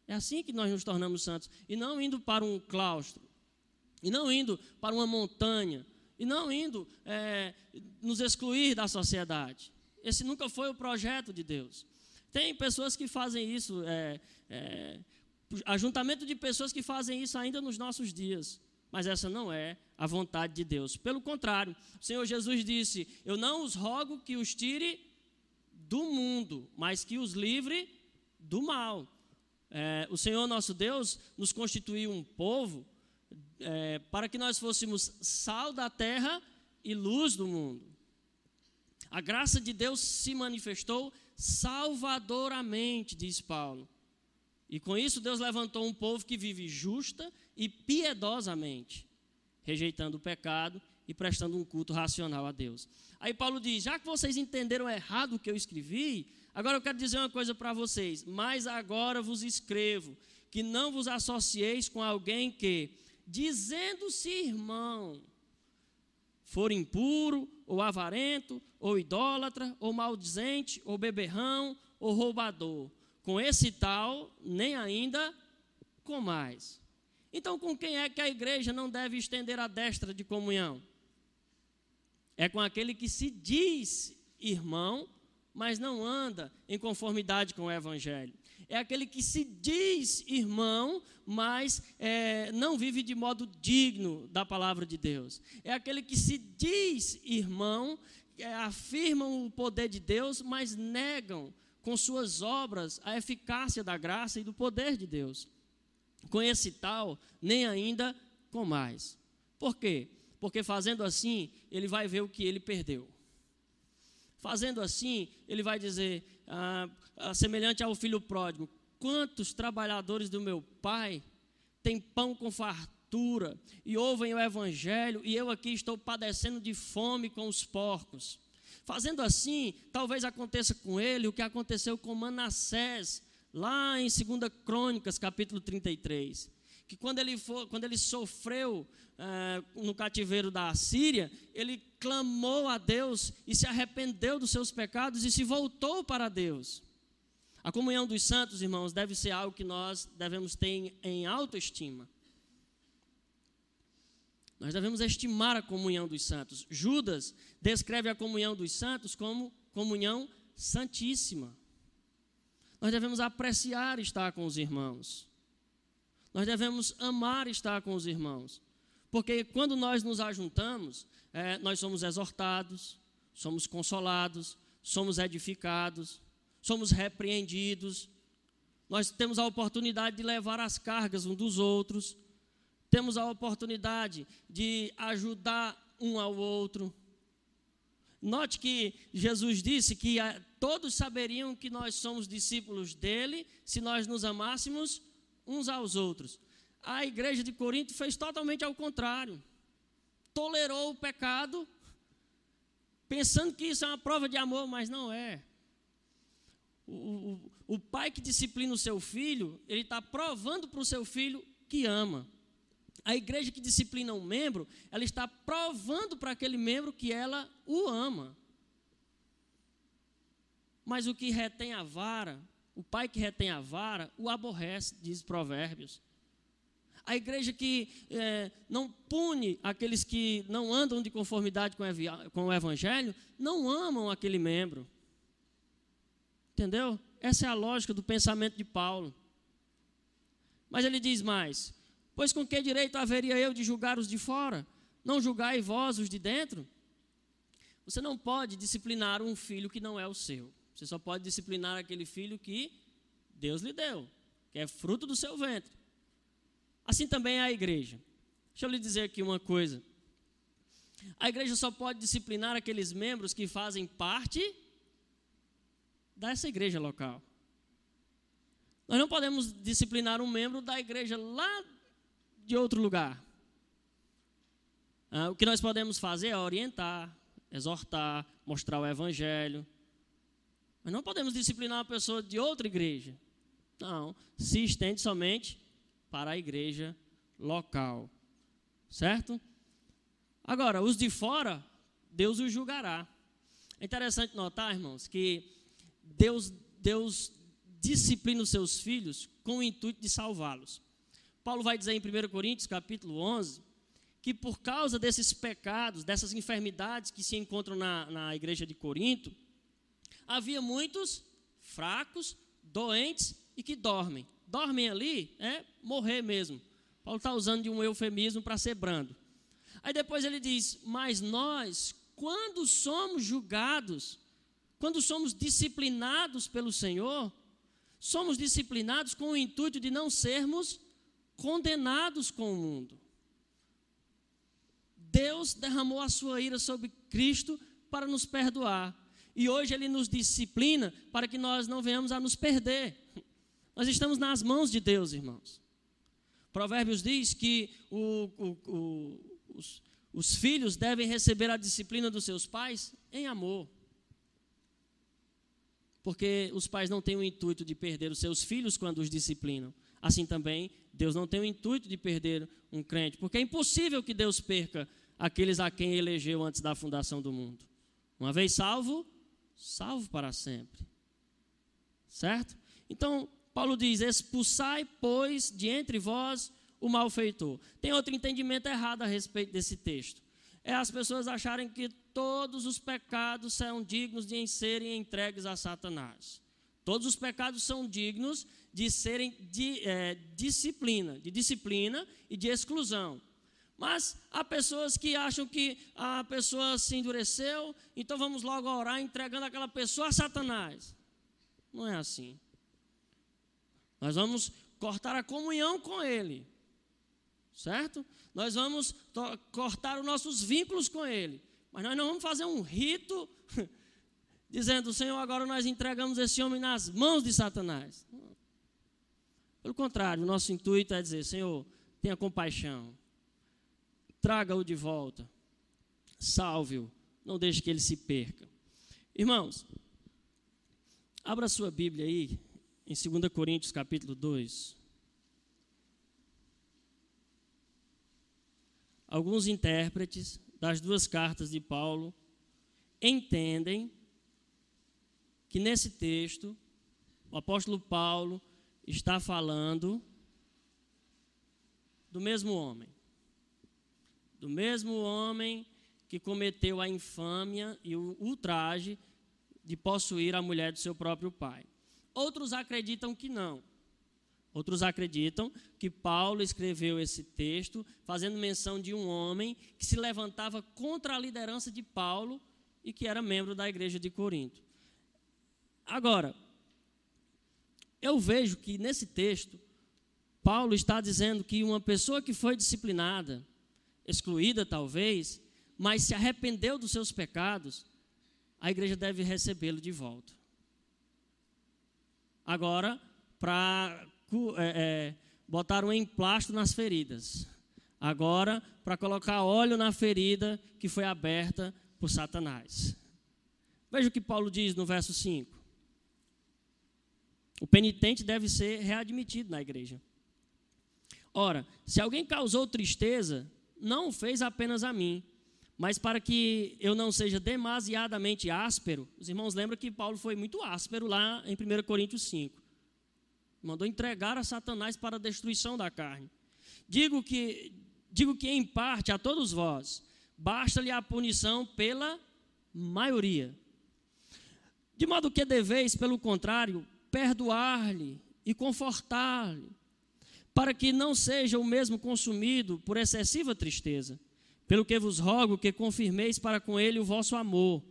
É assim que nós nos tornamos santos. E não indo para um claustro, e não indo para uma montanha, e não indo é, nos excluir da sociedade. Esse nunca foi o projeto de Deus. Tem pessoas que fazem isso, é, é, ajuntamento de pessoas que fazem isso ainda nos nossos dias. Mas essa não é a vontade de Deus. Pelo contrário, o Senhor Jesus disse: Eu não os rogo que os tire do mundo, mas que os livre do mal. É, o Senhor nosso Deus nos constituiu um povo é, para que nós fôssemos sal da terra e luz do mundo. A graça de Deus se manifestou salvadoramente, diz Paulo. E com isso Deus levantou um povo que vive justa e piedosamente, rejeitando o pecado e prestando um culto racional a Deus. Aí Paulo diz: já que vocês entenderam errado o que eu escrevi, agora eu quero dizer uma coisa para vocês. Mas agora vos escrevo que não vos associeis com alguém que, dizendo-se irmão, for impuro, ou avarento, ou idólatra, ou maldizente, ou beberrão, ou roubador. Com esse tal, nem ainda com mais. Então, com quem é que a igreja não deve estender a destra de comunhão? É com aquele que se diz irmão, mas não anda em conformidade com o evangelho. É aquele que se diz irmão, mas é, não vive de modo digno da palavra de Deus. É aquele que se diz irmão, é, afirmam o poder de Deus, mas negam com suas obras a eficácia da graça e do poder de Deus com esse tal, nem ainda com mais. Por quê? Porque fazendo assim, ele vai ver o que ele perdeu. Fazendo assim, ele vai dizer, ah, semelhante ao filho pródigo: quantos trabalhadores do meu pai têm pão com fartura e ouvem o evangelho, e eu aqui estou padecendo de fome com os porcos. Fazendo assim, talvez aconteça com ele o que aconteceu com Manassés, lá em 2 Crônicas, capítulo 33, que quando ele, for, quando ele sofreu eh, no cativeiro da Assíria, ele clamou a Deus e se arrependeu dos seus pecados e se voltou para Deus. A comunhão dos santos, irmãos, deve ser algo que nós devemos ter em autoestima. Nós devemos estimar a comunhão dos santos. Judas descreve a comunhão dos santos como comunhão santíssima. Nós devemos apreciar estar com os irmãos. Nós devemos amar estar com os irmãos. Porque quando nós nos ajuntamos, é, nós somos exortados, somos consolados, somos edificados, somos repreendidos. Nós temos a oportunidade de levar as cargas um dos outros. Temos a oportunidade de ajudar um ao outro. Note que Jesus disse que todos saberiam que nós somos discípulos dele se nós nos amássemos uns aos outros. A igreja de Corinto fez totalmente ao contrário. Tolerou o pecado, pensando que isso é uma prova de amor, mas não é. O, o, o pai que disciplina o seu filho, ele está provando para o seu filho que ama. A igreja que disciplina um membro, ela está provando para aquele membro que ela o ama. Mas o que retém a vara, o pai que retém a vara, o aborrece, diz Provérbios. A igreja que é, não pune aqueles que não andam de conformidade com o evangelho, não amam aquele membro. Entendeu? Essa é a lógica do pensamento de Paulo. Mas ele diz mais: Pois com que direito haveria eu de julgar os de fora? Não julgai vós os de dentro? Você não pode disciplinar um filho que não é o seu. Você só pode disciplinar aquele filho que Deus lhe deu, que é fruto do seu ventre. Assim também é a igreja. Deixa eu lhe dizer aqui uma coisa. A igreja só pode disciplinar aqueles membros que fazem parte dessa igreja local. Nós não podemos disciplinar um membro da igreja lá de outro lugar. Ah, o que nós podemos fazer é orientar, exortar, mostrar o evangelho, mas não podemos disciplinar uma pessoa de outra igreja. Não, se estende somente para a igreja local. Certo? Agora, os de fora, Deus os julgará. É interessante notar, irmãos, que Deus, Deus disciplina os seus filhos com o intuito de salvá-los. Paulo vai dizer em 1 Coríntios, capítulo 11, que por causa desses pecados, dessas enfermidades que se encontram na, na igreja de Corinto, havia muitos fracos, doentes e que dormem. Dormem ali é morrer mesmo. Paulo está usando de um eufemismo para ser brando. Aí depois ele diz: Mas nós, quando somos julgados, quando somos disciplinados pelo Senhor, somos disciplinados com o intuito de não sermos condenados com o mundo. Deus derramou a sua ira sobre Cristo para nos perdoar. E hoje ele nos disciplina para que nós não venhamos a nos perder. Nós estamos nas mãos de Deus, irmãos. Provérbios diz que o, o, o, os, os filhos devem receber a disciplina dos seus pais em amor. Porque os pais não têm o intuito de perder os seus filhos quando os disciplinam. Assim também, Deus não tem o intuito de perder um crente, porque é impossível que Deus perca aqueles a quem elegeu antes da fundação do mundo. Uma vez salvo, salvo para sempre. Certo? Então, Paulo diz: expulsai, pois, de entre vós o malfeitor. Tem outro entendimento errado a respeito desse texto. É as pessoas acharem que todos os pecados são dignos de serem entregues a Satanás. Todos os pecados são dignos de serem de é, disciplina, de disciplina e de exclusão. Mas há pessoas que acham que a pessoa se endureceu, então vamos logo orar entregando aquela pessoa a Satanás. Não é assim. Nós vamos cortar a comunhão com ele. Certo? Nós vamos cortar os nossos vínculos com ele. Mas nós não vamos fazer um rito dizendo, Senhor, agora nós entregamos esse homem nas mãos de Satanás. Pelo contrário, o nosso intuito é dizer, Senhor, tenha compaixão traga-o de volta, salve-o, não deixe que ele se perca. Irmãos, abra sua Bíblia aí, em 2 Coríntios capítulo 2. Alguns intérpretes das duas cartas de Paulo entendem que nesse texto o apóstolo Paulo está falando do mesmo homem do mesmo homem que cometeu a infâmia e o ultraje de possuir a mulher do seu próprio pai. Outros acreditam que não. Outros acreditam que Paulo escreveu esse texto fazendo menção de um homem que se levantava contra a liderança de Paulo e que era membro da igreja de Corinto. Agora, eu vejo que nesse texto, Paulo está dizendo que uma pessoa que foi disciplinada, excluída talvez, mas se arrependeu dos seus pecados, a igreja deve recebê-lo de volta. Agora, para é, é, botar um emplasto nas feridas. Agora, para colocar óleo na ferida que foi aberta por Satanás. Veja o que Paulo diz no verso 5. O penitente deve ser readmitido na igreja. Ora, se alguém causou tristeza, não o fez apenas a mim, mas para que eu não seja demasiadamente áspero. Os irmãos lembram que Paulo foi muito áspero lá em 1 Coríntios 5. Mandou entregar a Satanás para a destruição da carne. Digo que, digo que em parte a todos vós, basta-lhe a punição pela maioria. De modo que deveis, pelo contrário, perdoar-lhe e confortar-lhe para que não seja o mesmo consumido por excessiva tristeza. Pelo que vos rogo que confirmeis para com ele o vosso amor.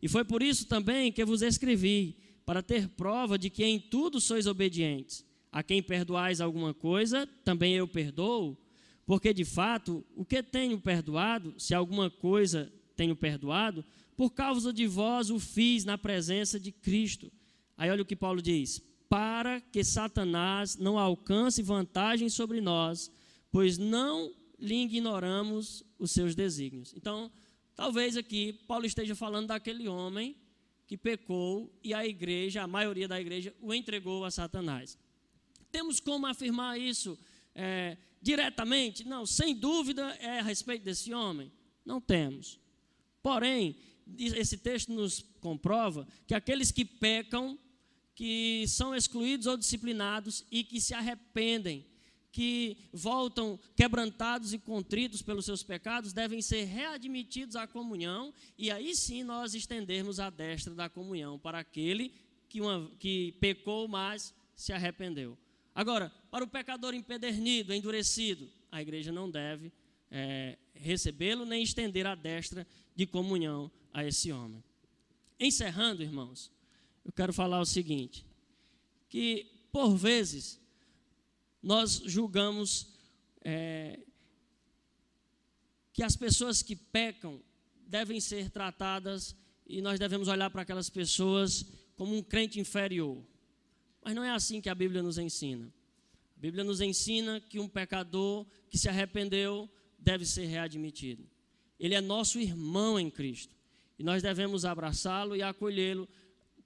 E foi por isso também que vos escrevi, para ter prova de que em tudo sois obedientes. A quem perdoais alguma coisa, também eu perdoo, porque de fato, o que tenho perdoado, se alguma coisa tenho perdoado, por causa de vós o fiz na presença de Cristo. Aí olha o que Paulo diz: para que Satanás não alcance vantagem sobre nós, pois não lhe ignoramos os seus desígnios. Então, talvez aqui Paulo esteja falando daquele homem que pecou e a igreja, a maioria da igreja, o entregou a Satanás. Temos como afirmar isso é, diretamente? Não, sem dúvida é a respeito desse homem. Não temos. Porém, esse texto nos comprova que aqueles que pecam que são excluídos ou disciplinados e que se arrependem, que voltam quebrantados e contritos pelos seus pecados, devem ser readmitidos à comunhão e aí sim nós estendermos a destra da comunhão para aquele que, uma, que pecou, mas se arrependeu. Agora, para o pecador empedernido, endurecido, a igreja não deve é, recebê-lo nem estender a destra de comunhão a esse homem. Encerrando, irmãos, eu quero falar o seguinte: que por vezes nós julgamos é, que as pessoas que pecam devem ser tratadas e nós devemos olhar para aquelas pessoas como um crente inferior. Mas não é assim que a Bíblia nos ensina. A Bíblia nos ensina que um pecador que se arrependeu deve ser readmitido. Ele é nosso irmão em Cristo. E nós devemos abraçá-lo e acolhê-lo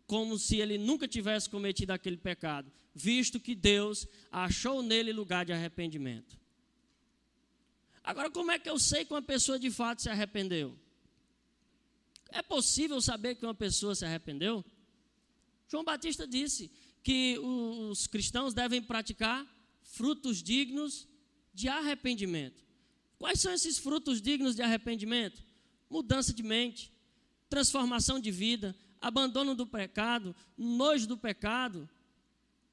como se ele nunca tivesse cometido aquele pecado, visto que Deus achou nele lugar de arrependimento. Agora, como é que eu sei que uma pessoa de fato se arrependeu? É possível saber que uma pessoa se arrependeu? João Batista disse que os cristãos devem praticar frutos dignos de arrependimento. Quais são esses frutos dignos de arrependimento? Mudança de mente, transformação de vida, abandono do pecado, nojo do pecado.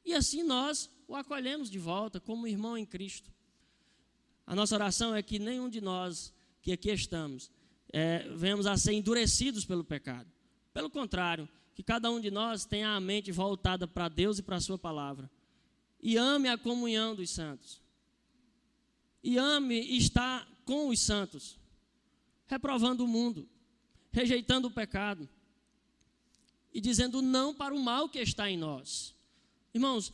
E assim nós o acolhemos de volta como irmão em Cristo. A nossa oração é que nenhum de nós que aqui estamos é, venhamos a ser endurecidos pelo pecado. Pelo contrário, que cada um de nós tenha a mente voltada para Deus e para a Sua palavra. E ame a comunhão dos santos. E ame estar com os santos, reprovando o mundo, rejeitando o pecado e dizendo não para o mal que está em nós. Irmãos,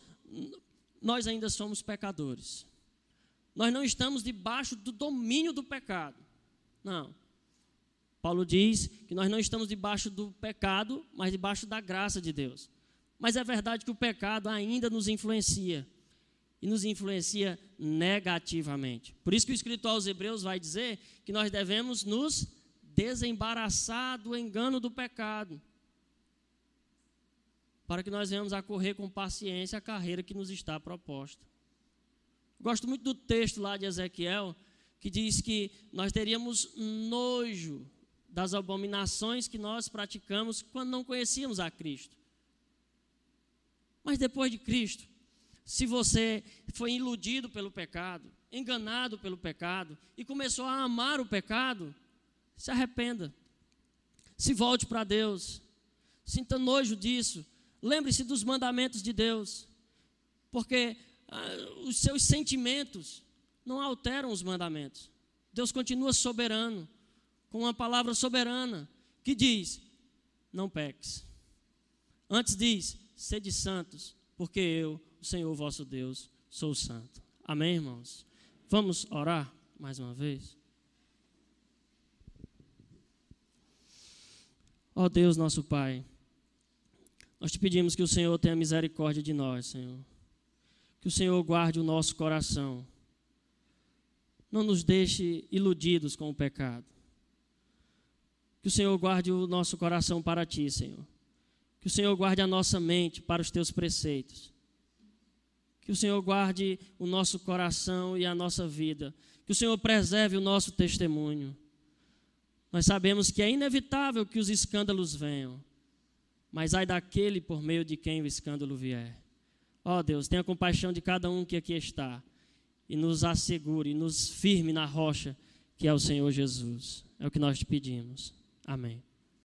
nós ainda somos pecadores. Nós não estamos debaixo do domínio do pecado. Não. Paulo diz que nós não estamos debaixo do pecado, mas debaixo da graça de Deus. Mas é verdade que o pecado ainda nos influencia e nos influencia negativamente. Por isso que o escritor aos Hebreus vai dizer que nós devemos nos desembaraçar do engano do pecado, para que nós venhamos a correr com paciência a carreira que nos está proposta. Gosto muito do texto lá de Ezequiel, que diz que nós teríamos nojo das abominações que nós praticamos quando não conhecíamos a Cristo. Mas depois de Cristo, se você foi iludido pelo pecado, enganado pelo pecado e começou a amar o pecado, se arrependa. Se volte para Deus. Sinta nojo disso. Lembre-se dos mandamentos de Deus. Porque ah, os seus sentimentos não alteram os mandamentos. Deus continua soberano com uma palavra soberana que diz: não peques. Antes diz: sede santos, porque eu, o Senhor vosso Deus, sou santo. Amém, irmãos? Vamos orar mais uma vez? Ó oh Deus, nosso Pai, nós te pedimos que o Senhor tenha misericórdia de nós, Senhor. Que o Senhor guarde o nosso coração. Não nos deixe iludidos com o pecado. Que o Senhor guarde o nosso coração para ti, Senhor. Que o Senhor guarde a nossa mente para os teus preceitos. Que o Senhor guarde o nosso coração e a nossa vida. Que o Senhor preserve o nosso testemunho. Nós sabemos que é inevitável que os escândalos venham, mas ai daquele por meio de quem o escândalo vier. Ó oh Deus, tenha compaixão de cada um que aqui está e nos assegure, nos firme na rocha que é o Senhor Jesus. É o que nós te pedimos. Amém.